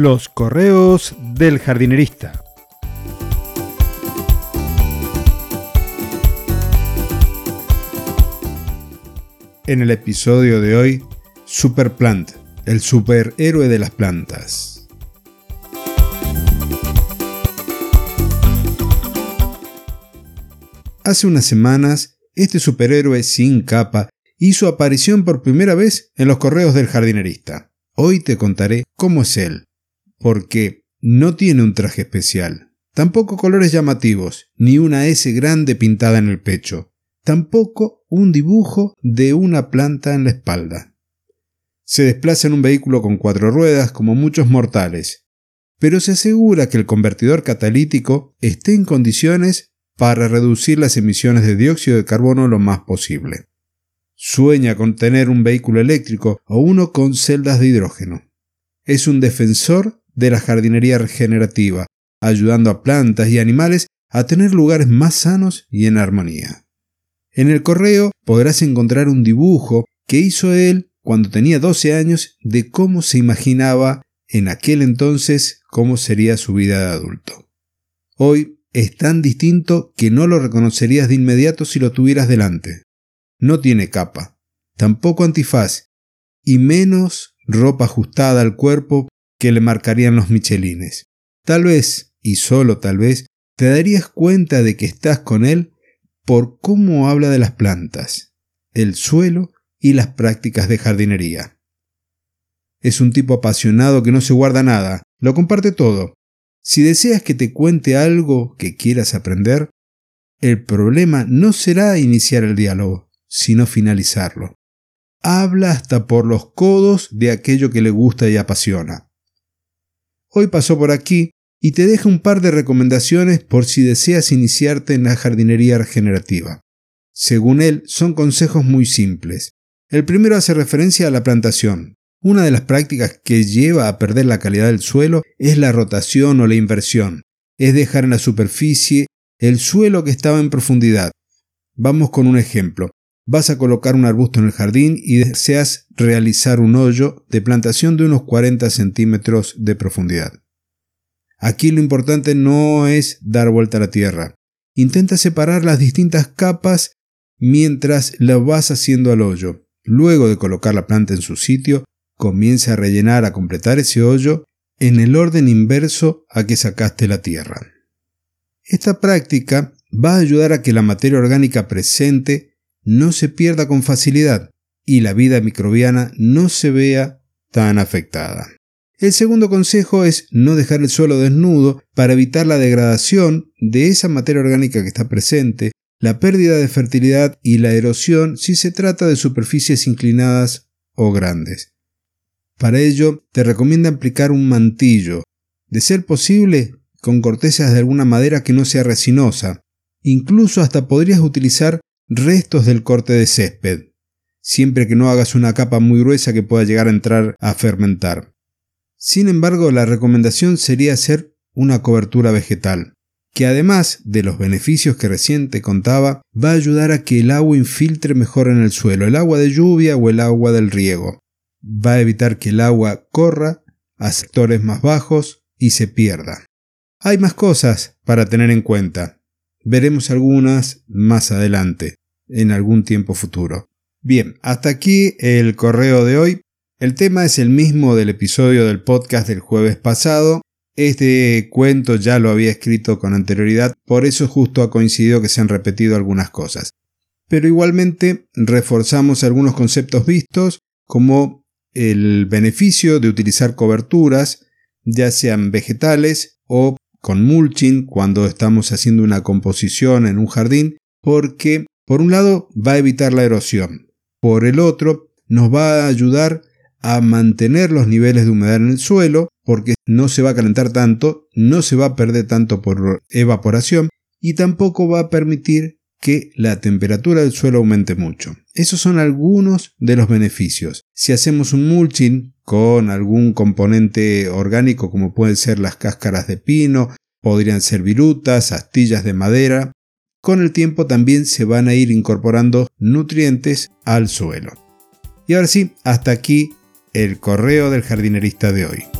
Los correos del jardinerista. En el episodio de hoy, Superplant, el superhéroe de las plantas. Hace unas semanas, este superhéroe sin capa hizo aparición por primera vez en los correos del jardinerista. Hoy te contaré cómo es él, porque no tiene un traje especial, tampoco colores llamativos, ni una S grande pintada en el pecho, tampoco un dibujo de una planta en la espalda. Se desplaza en un vehículo con cuatro ruedas como muchos mortales, pero se asegura que el convertidor catalítico esté en condiciones para reducir las emisiones de dióxido de carbono lo más posible. Sueña con tener un vehículo eléctrico o uno con celdas de hidrógeno. Es un defensor de la jardinería regenerativa, ayudando a plantas y animales a tener lugares más sanos y en armonía. En el correo podrás encontrar un dibujo que hizo él cuando tenía 12 años de cómo se imaginaba en aquel entonces cómo sería su vida de adulto. Hoy es tan distinto que no lo reconocerías de inmediato si lo tuvieras delante. No tiene capa, tampoco antifaz, y menos ropa ajustada al cuerpo que le marcarían los michelines. Tal vez, y solo tal vez, te darías cuenta de que estás con él por cómo habla de las plantas, el suelo y las prácticas de jardinería. Es un tipo apasionado que no se guarda nada, lo comparte todo. Si deseas que te cuente algo que quieras aprender, el problema no será iniciar el diálogo, sino finalizarlo. Habla hasta por los codos de aquello que le gusta y apasiona. Hoy pasó por aquí y te deja un par de recomendaciones por si deseas iniciarte en la jardinería regenerativa. Según él, son consejos muy simples. El primero hace referencia a la plantación. Una de las prácticas que lleva a perder la calidad del suelo es la rotación o la inversión. Es dejar en la superficie el suelo que estaba en profundidad. Vamos con un ejemplo vas a colocar un arbusto en el jardín y deseas realizar un hoyo de plantación de unos 40 centímetros de profundidad. Aquí lo importante no es dar vuelta a la tierra. Intenta separar las distintas capas mientras la vas haciendo al hoyo. Luego de colocar la planta en su sitio, comienza a rellenar, a completar ese hoyo en el orden inverso a que sacaste la tierra. Esta práctica va a ayudar a que la materia orgánica presente no se pierda con facilidad y la vida microbiana no se vea tan afectada. El segundo consejo es no dejar el suelo desnudo para evitar la degradación de esa materia orgánica que está presente, la pérdida de fertilidad y la erosión si se trata de superficies inclinadas o grandes. Para ello, te recomienda aplicar un mantillo, de ser posible con cortezas de alguna madera que no sea resinosa. Incluso hasta podrías utilizar restos del corte de césped, siempre que no hagas una capa muy gruesa que pueda llegar a entrar a fermentar. Sin embargo, la recomendación sería hacer una cobertura vegetal, que además de los beneficios que recién te contaba, va a ayudar a que el agua infiltre mejor en el suelo, el agua de lluvia o el agua del riego. Va a evitar que el agua corra a sectores más bajos y se pierda. Hay más cosas para tener en cuenta. Veremos algunas más adelante, en algún tiempo futuro. Bien, hasta aquí el correo de hoy. El tema es el mismo del episodio del podcast del jueves pasado. Este cuento ya lo había escrito con anterioridad, por eso justo ha coincidido que se han repetido algunas cosas. Pero igualmente reforzamos algunos conceptos vistos, como el beneficio de utilizar coberturas, ya sean vegetales o con mulching cuando estamos haciendo una composición en un jardín, porque por un lado va a evitar la erosión, por el otro nos va a ayudar a mantener los niveles de humedad en el suelo, porque no se va a calentar tanto, no se va a perder tanto por evaporación y tampoco va a permitir que la temperatura del suelo aumente mucho. Esos son algunos de los beneficios. Si hacemos un mulching con algún componente orgánico como pueden ser las cáscaras de pino, podrían ser virutas, astillas de madera, con el tiempo también se van a ir incorporando nutrientes al suelo. Y ahora sí, hasta aquí el correo del jardinerista de hoy.